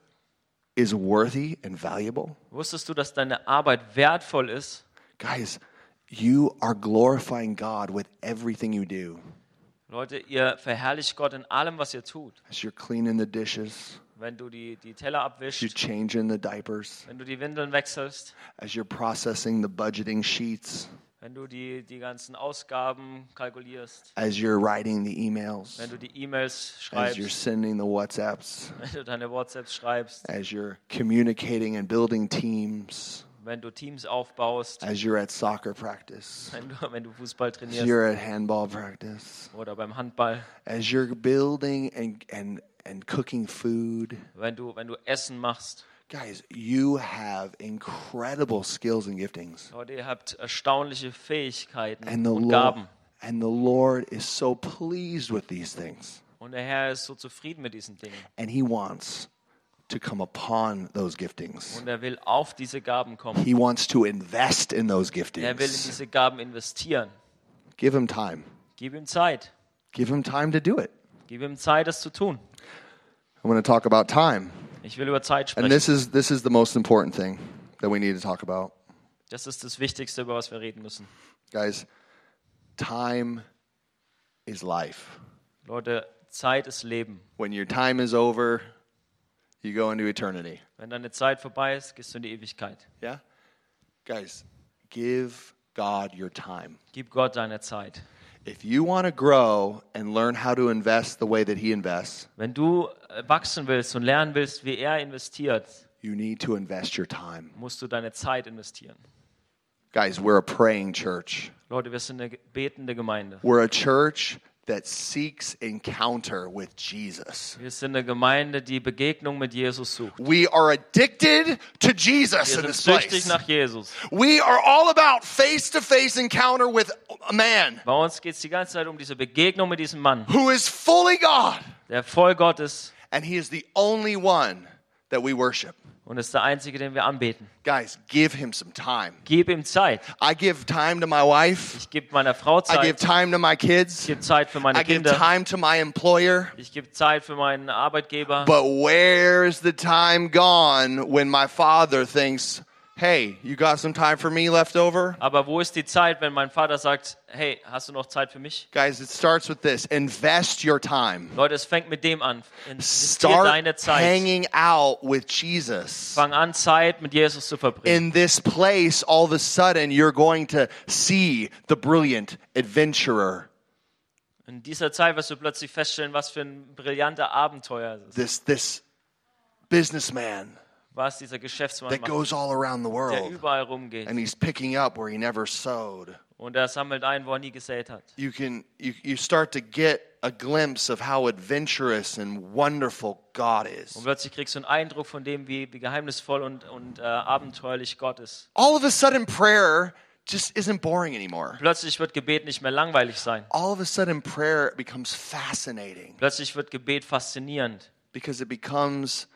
is worthy and valuable? Wusstest du, dass deine Arbeit wertvoll ist? Guys, you are glorifying God with everything you do. Leute, ihr verherrlicht Gott in allem, was ihr tut. As you're cleaning the dishes, Wenn du die, die Teller as you're abwischst, changing the diapers, wenn du die Windeln wechselst, as you're processing the budgeting sheets, wenn du die, die ganzen Ausgaben kalkulierst, as you're writing the emails, wenn du die E-Mails as you're schreibst, sending the WhatsApps, wenn du deine WhatsApps schreibst, as you're communicating and building teams, wenn du Teams aufbaust, as you're at soccer practice, wenn du, wenn du Fußball as you're at handball practice, oder beim Handball, as you're building and, and, and cooking food. wenn du, wenn du Essen machst. Guys, you have incredible skills and giftings. Leute, ihr habt erstaunliche Fähigkeiten And the, und Lord, and the Lord is so pleased with these things. Und der Herr ist so zufrieden mit diesen Dingen. And He wants to come upon those giftings. Und er will auf diese Gaben kommen. He wants to invest in those Er will in giftings. diese Gaben investieren. Give Him time. Gib ihm Zeit. Give Him time to do it. Gib ihm Zeit, das zu tun. I'm going to talk about time. Ich will über Zeit And sprechen. this is, this is the most important thing that we need to talk about. Das ist das Wichtigste, über was wir reden müssen. Guys, time is life. Leute, Zeit ist Leben. When your time is over, you go into eternity. Wenn deine Zeit vorbei ist, gehst du in die Ewigkeit. Yeah? Guys, give God your time. Gib Gott deine Zeit. If you want to grow and learn how to invest the way that He invests, Wenn du äh, wachsen willst und lernen willst, wie er investiert, you need to invest your time. musst du deine Zeit investieren. Guys, we're a praying church. Leute, wir sind eine betende Gemeinde. We're a church that seeks encounter with Jesus. Wir sind eine Gemeinde, die Begegnung mit Jesus sucht. We are addicted to Jesus Wir in sind this süchtig place. nach Jesus. We are all about face to face encounter with a man Bei uns geht es die ganze Zeit um diese Begegnung mit diesem Mann, who is fully God, der voll Gott ist and He is the only one that we worship. Und ist der einzige, den wir anbeten. Guys, give him some time. Gib ihm Zeit. I give time to my wife. Ich gebe meiner Frau Zeit. I give time to my kids. Ich gebe Zeit für meine I meine give time to my employer. Ich gebe Zeit für meinen Arbeitgeber. But where's the time gone when my father thinks, hey, you got some time for me left over? Aber wo ist die Zeit, wenn mein Vater sagt, hey, hast du noch Zeit für mich? Guys, it starts with this invest your time. Leute, es fängt mit dem an. Investier Start deine Zeit. hanging out with Jesus. Fang an, Zeit mit Jesus zu verbringen. In this place, all of a sudden, you're going to see the brilliant adventurer, In dieser Zeit wirst du plötzlich feststellen, was für ein brillanter Abenteuer es ist. this, this businessman Was dieser Geschäftsmann that goes all around the der world überall rumgeht. and he's picking up where he never sowed. Und er sammelt ein, wo er nie gesät hat. You can you, you start to get a glimpse of how adventurous and wonderful God is. Und plötzlich kriegst du einen Eindruck von dem, wie, wie geheimnisvoll und, und äh, abenteuerlich Gott ist. All of a sudden, prayer just isn't boring anymore. Plötzlich wird Gebet nicht mehr langweilig sein. All of a sudden, prayer becomes fascinating Plötzlich wird Gebet faszinierend, because it becomes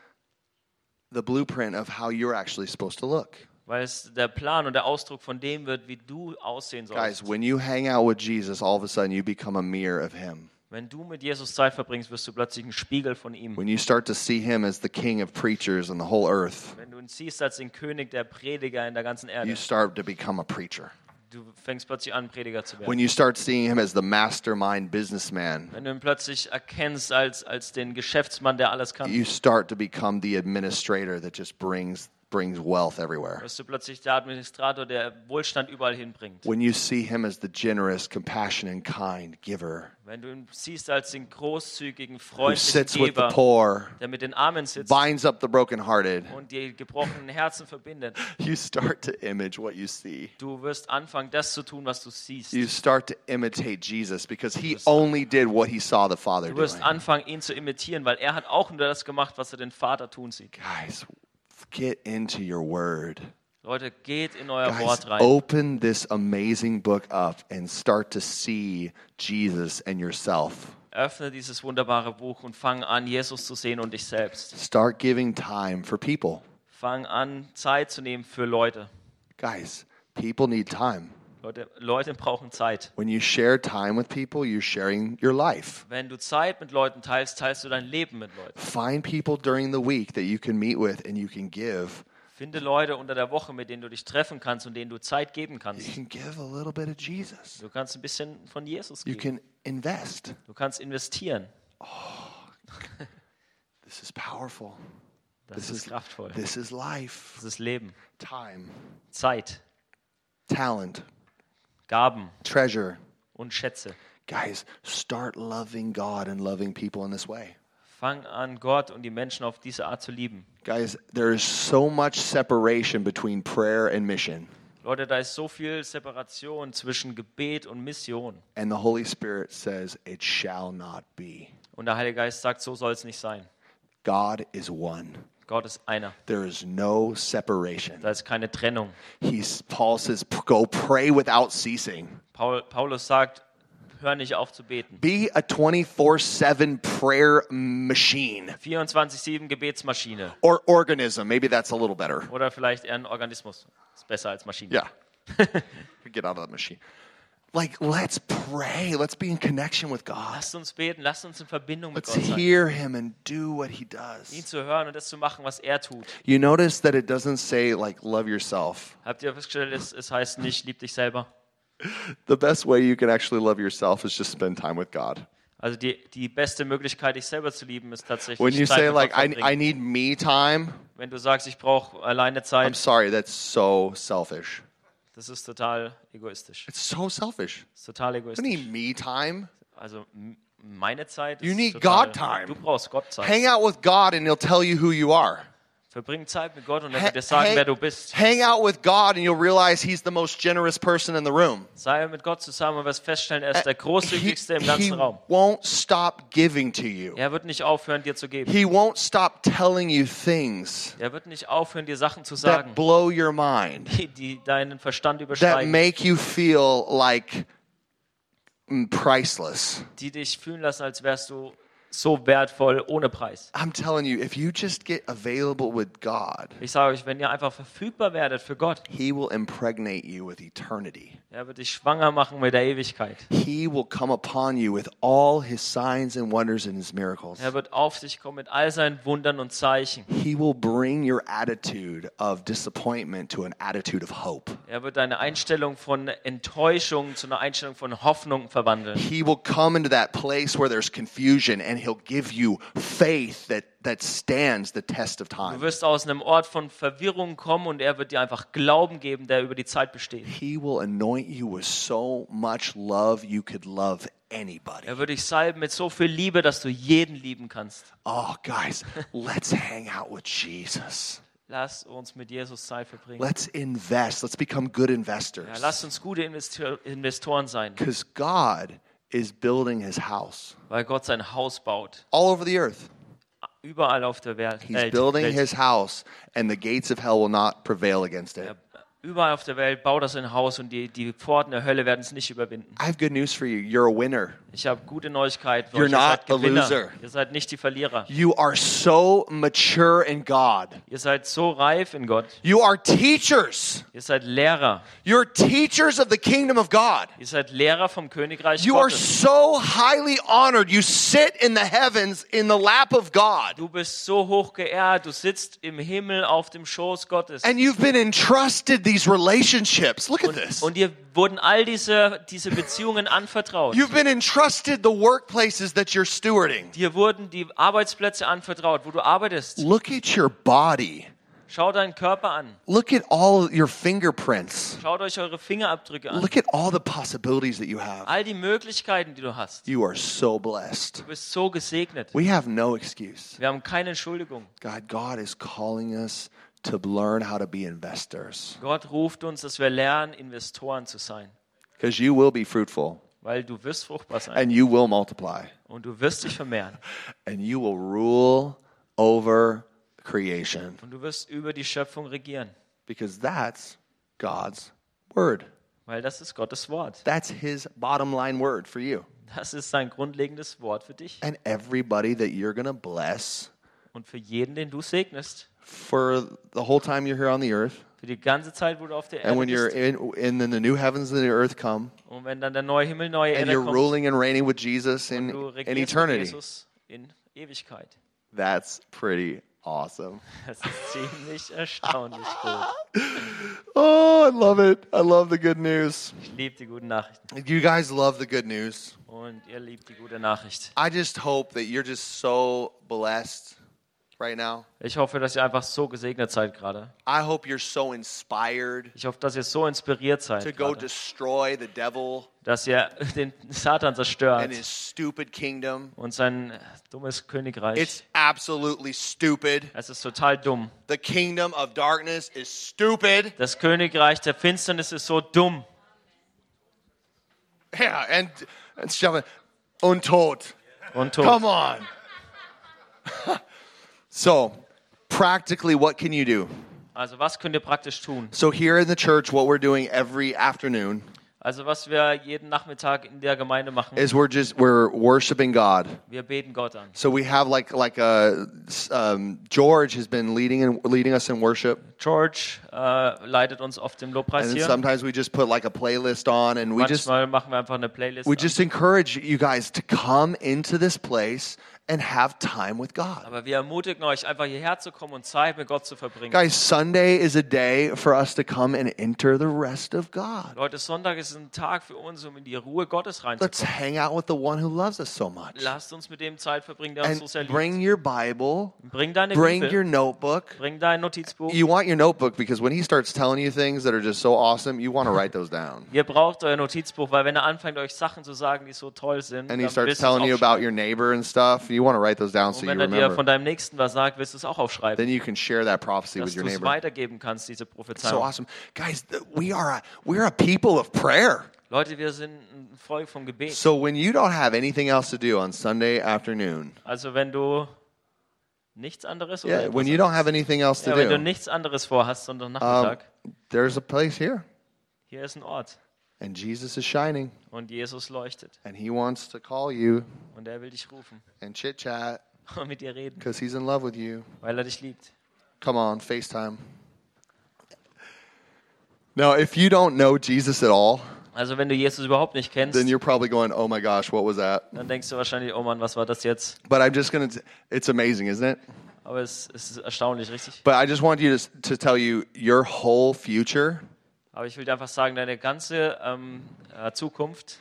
the blueprint of how you're actually supposed to look. weil es der Plan und der Ausdruck von dem wird, wie du aussehen Guys, sollst. when you hang out with Jesus, all of a sudden you become a mirror of Him. Wenn du mit Jesus Zeit verbringst, wirst du plötzlich ein Spiegel von ihm. When you start to see Him as the King of preachers in the whole earth, Wenn du ihn siehst als den König der Prediger in der ganzen you Erde, start to become a preacher. Du fängst plötzlich an, Prediger zu When werden. you start seeing Him as the mastermind businessman, Wenn du ihn plötzlich erkennst als, als den Geschäftsmann, der alles kann, you start to become the administrator that just brings brings wealth everywhere. wirst du plötzlich der Administrator, der Wohlstand überall hinbringt. When you see him as the generous, compassionate, kind giver Wenn du ihn siehst als den großzügigen, freundlichen Geber, poor, der mit den Armen sitzt binds up the brokenhearted, und die gebrochenen Herzen verbindet, you start to image what you see. du wirst anfangen, das zu tun, was du siehst. You start to imitate Jesus because he only did what he saw the Father Du wirst doing. anfangen, ihn zu imitieren, weil er hat auch nur das gemacht, was er den Vater tun sieht. Guys, get into your word. Leute, geht in euer Guys, Wort rein. open this amazing book up and start to see Jesus and yourself. Öffne dieses wunderbare Buch und fang an, Jesus zu sehen und dich selbst. Start giving time for people. Fang an, Zeit zu nehmen für Leute. Guys, people need time. Leute, Leute brauchen Zeit. When you share time with people, you're sharing your life. Wenn du Zeit mit Leuten teilst, teilst du dein Leben mit Leuten. Find people during the week that you can meet with and you can give. Finde Leute unter der Woche, mit denen du dich treffen kannst und denen du Zeit geben You kannst. can give a little bit of Jesus. Du kannst ein bisschen von Jesus You geben. can invest. Du kannst investieren. This is powerful. Das This ist is kraftvoll. this is life. Das ist Leben. Time, Zeit, talent, Gaben treasure. und Schätze. Guys, start loving God and loving people in this way. Fang an, Gott und die Menschen auf diese Art zu lieben. Guys, there is so much separation between prayer and mission. Leute, da ist so viel Separation zwischen Gebet und Mission. And the Holy Spirit says, It shall not be. Und der Heilige Geist sagt, so soll es nicht sein. God is one. Gott ist einer. There is no separation. Da ist keine Trennung. He's Paul says, Go pray without ceasing. Paul, Paulus sagt, hör nicht auf zu beten. Be a 24 7 prayer machine 24-7 Gebetsmaschine. or organism. Maybe that's a little better. Oder vielleicht eher ein Organismus. Ist besser als Maschine. Yeah. Get out of that machine. Like, let's pray. Let's be in connection with God. Lasst uns beten, lasst uns in Verbindung mit Let's Gott sein. hear Him and do what He Ihn does. zu hören und das zu machen, was er tut. You notice that it doesn't say, like, love yourself. Habt ihr festgestellt, es, es heißt nicht, lieb dich selber. The best way you can actually love yourself is just spend time with God. Also die, die beste Möglichkeit, dich selber zu lieben, ist tatsächlich When you Zeit say, mit like, I, I need me time, Wenn du sagst, ich brauche alleine I'm Zeit, sorry, that's so selfish. Das ist total egoistisch. It's so selfish. Das ist total You egoistisch. need me time. Also meine Zeit You need total, God time. Du brauchst Gott Zeit. Hang out with God and He'll tell you who you are. Verbring Zeit mit Gott und er wird dir sagen, hang- wer du bist. Hang out with God and you'll realize He's the most generous person in the room. Sei mit Gott zusammen und wirst feststellen, er ist der He, großzügigste im he ganzen Raum. won't stop giving to you. Er wird nicht aufhören, dir zu geben. He won't stop telling you things Er wird nicht aufhören, dir Sachen zu that sagen, blow your mind, die, die deinen Verstand that übersteigen, make you feel like priceless. die dich fühlen lassen, als wärst du so wertvoll, ohne Preis. I'm telling you, if you just get available with God, Ich sage euch, wenn ihr einfach verfügbar werdet für Gott, He will impregnate you with eternity. er wird dich schwanger machen mit der Ewigkeit. He will come upon you with all His signs and wonders and His miracles. Er wird auf dich kommen mit all seinen Wundern und Zeichen. He will bring your attitude of disappointment to an attitude of hope. Er wird deine Einstellung von Enttäuschung zu einer Einstellung von Hoffnung verwandeln. He will come into that place where there's confusion and He'll give you faith that, that stands the test of Du time. wirst aus einem Ort von Verwirrung kommen und er wird dir einfach Glauben geben, der über die Zeit besteht. He will anoint you with so much love you could love anybody. Er wird dich salben mit so viel Liebe, dass du jeden lieben kannst. Oh, guys, let's hang out with Jesus. Lass uns mit Jesus Zeit verbringen. Let's invest. Let's become good Ja, investors. lasst uns gute Investor Investoren sein, Because God is building his house weil Gott sein Haus baut. all over the earth. Überall auf der Welt. He's äh, building Welt. his house, and the gates of hell will not prevail against it. Ja, Überall auf der Welt baut er sein Haus und die, die Pforten der Hölle werden es nicht überwinden. I have good news for you. You're a winner. Ich habe gute Neuigkeiten für You're euch. Ihr seid not a Gewinner. loser. Ihr seid nicht die Verlierer. You are so mature in God. Ihr seid so reif in Gott. You are teachers. Ihr seid Lehrer. You're teachers of the kingdom of God. Ihr seid Lehrer vom Königreich You are Gottes. so highly honored. You sit in the heavens in the lap of God. Du bist so hoch geehrt. Du sitzt im Himmel auf dem Schoß Gottes. And you've been entrusted these relationships. Look at this. Und dir wurden all diese, diese Beziehungen anvertraut. You've been entrusted the workplaces that you're stewarding. Dir wurden die Arbeitsplätze anvertraut, wo du arbeitest. Look at your body. Schau deinen Körper an. Look at all your fingerprints. Schaut euch eure Fingerabdrücke an. Look at all the possibilities that you have. All die Möglichkeiten, die du hast. You are so blessed. Du bist so gesegnet. We have no excuse. Wir haben keine Entschuldigung. God, God is calling us to learn how to be investors Gott ruft uns, dass wir lernen, Investoren zu sein. because you will be fruitful Weil du wirst fruchtbar sein. and you will multiply Und du wirst dich vermehren. and you will rule over creation Und du wirst über die Schöpfung regieren. because that's God's word. Weil das ist Gottes Wort. That's his bottom line word for you. Das ist sein grundlegendes Wort für dich. And everybody that you're going to bless Und für jeden, den du segnest. For the whole time you're here on the earth. Für die ganze Zeit, wo du auf der And Erde when you're bist. in, and then the new heavens and the earth come, Und wenn dann der neue Himmel, neue and Erde you're kommt. ruling and reigning with Jesus in, du in mit eternity. Jesus in Ewigkeit. That's pretty awesome. Das ist ziemlich erstaunlich gut. Oh, I love it. I love the good news. Ich liebe die guten Nachrichten. You guys love the good news. Und ihr liebt die gute Nachricht. I just hope that you're just so blessed right now. Ich hoffe, dass ihr einfach so gesegnet seid gerade. I hope you're so inspired Ich hoffe, dass ihr so inspiriert to seid, go gerade, destroy the devil dass ihr den Satan and zerstört his stupid kingdom. und sein dummes Königreich. It's absolutely stupid. Es ist total dumm. The kingdom of darkness is stupid. Das Königreich der Finsternis ist so dumm. Yeah, and and shove it. Untold. Und tot. Come on. so, practically, what can you do? Also was könnt ihr praktisch tun? So, here in the church, what we're doing every afternoon Also was wir jeden Nachmittag in der Gemeinde machen, is we're just we're worshiping God. wir beten Gott an. So we have like like a um, George has been leading and leading us in worship, George äh, leitet uns auf dem Lobpreis and hier. sometimes we just put like a playlist on, and we just Manchmal machen wir einfach eine Playlist. we an. just encourage you guys to come into this place and have time with God. Aber wir ermutigen euch, einfach hierher zu kommen und Zeit mit Gott zu verbringen. Guys, Sunday is a day for us to come and enter the rest of God. Leute, Sonntag ist ein Tag für uns, um in die Ruhe Gottes Let's reinzukommen. hang out with the one who loves us so much. Lasst uns mit dem Zeit verbringen, der uns so sehr And liebt. bring your Bible, Bring deine bring Bibel, your notebook. bring dein Notizbuch. You want your notebook because when he starts telling you things that are just so awesome, you want to write those down. Ihr braucht euer Notizbuch, weil wenn er anfängt, euch Sachen zu sagen, die so toll sind, And he dann starts willst telling you about your neighbor and stuff, you want to write those down so Und you wenn er dir remember. von deinem Nächsten was sagt, willst du es auch aufschreiben, Then you can share that prophecy dass with your du es neighbor. weitergeben kannst, diese So Prophezeiung. awesome. Guys, th- we are a, we're a people of prayer. Leute, wir sind ein Volk vom Gebet. So when you don't have anything else to do on Sunday afternoon, Also wenn du nichts anderes oder yeah, when you don't have anything else to ja, wenn du do, nichts anderes vorhast, sondern um, Nachmittag, there's a place here. hier ist ein Ort. And Jesus is shining, und Jesus leuchtet. and He wants to call you Und er will dich rufen and chit chat und mit dir reden, because He's in love with you. weil er dich liebt. Come on, FaceTime. Now, if you don't know Jesus at all, Also wenn du Jesus überhaupt nicht kennst, then you're probably going, oh my gosh, what was that? dann denkst du wahrscheinlich, oh Mann, was war das jetzt? But I'm just to, it's amazing, isn't it? Aber es, es ist erstaunlich, richtig? But I just want you to, to tell you your whole future Aber ich will dir einfach sagen, deine ganze ähm, äh, Zukunft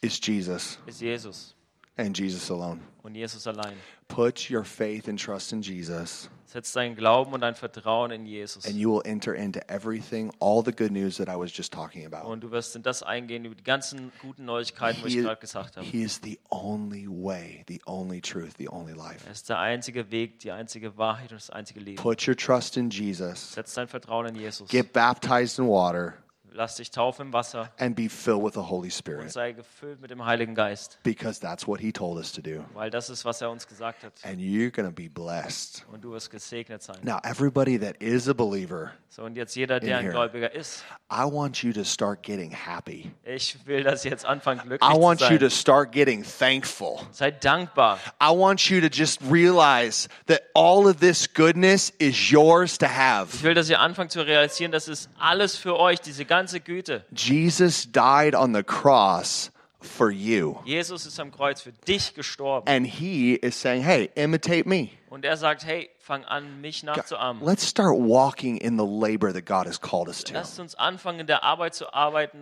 is Jesus ist Jesus and Jesus alone. und Jesus allein. Put your faith and trust in Jesus, Setz deinen Glauben und dein Vertrauen in Jesus. and you will enter into everything, all the good news that I was just talking about. Und du wirst in das eingehen, über die ganzen guten Neuigkeiten, wo ich He, gerade gesagt habe. he is the only way, the only truth, the only life. Er ist der einzige Weg, die einzige Wahrheit und das einzige Leben. Put your trust in Jesus. Setz dein Vertrauen in Jesus. Get baptized in water Lass dich taufen im Wasser and be filled with the Holy und Spirit sei gefüllt mit dem Heiligen Geist. because that's what He told us to do. Weil das ist, was er uns gesagt hat. And you're going to be blessed. Und du wirst gesegnet sein. Now, everybody that is a believer, So, und jetzt jeder, der ein here. Gläubiger ist, I want you to start getting happy. ich will, dass ihr jetzt anfangt, glücklich I want zu you to sein. start getting thankful. Seid dankbar. I want you to just realize that all of this goodness is yours to Ich have. will, dass ihr anfangt zu realisieren, das ist alles für euch, diese ganze Güte. Jesus died on the cross for you. Jesus ist am Kreuz für dich gestorben. And he is saying, hey, imitate me. Und er sagt, hey, fang an, mich nachzuahmen. Let's start walking in the labor that God has called us to. Lasst uns anfangen, in der Arbeit zu arbeiten,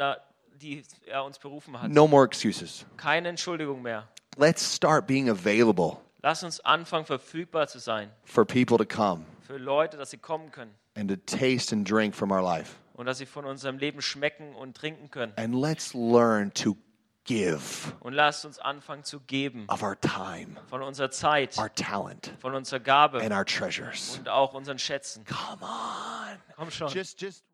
die er uns berufen hat. No more excuses. Keine Entschuldigung mehr. Let's start being available Lasst uns anfangen, verfügbar zu sein. for people to come Für Leute, dass sie kommen können. and to taste and drink from our life. Und dass sie von unserem Leben schmecken und trinken können. And let's learn to give Und lasst uns anfangen zu geben. of our time, Von unserer Zeit, our talent, von unserer Gabe and our treasures. und auch unseren Schätzen. Come on. Komm schon. Just just